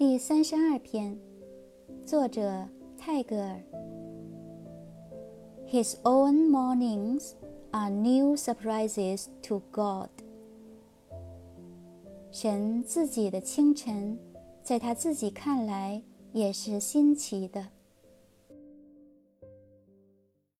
第三十二篇作者泰戈尔 his own mornings are new surprises to god 神自己的清晨在他自己看来也是新奇的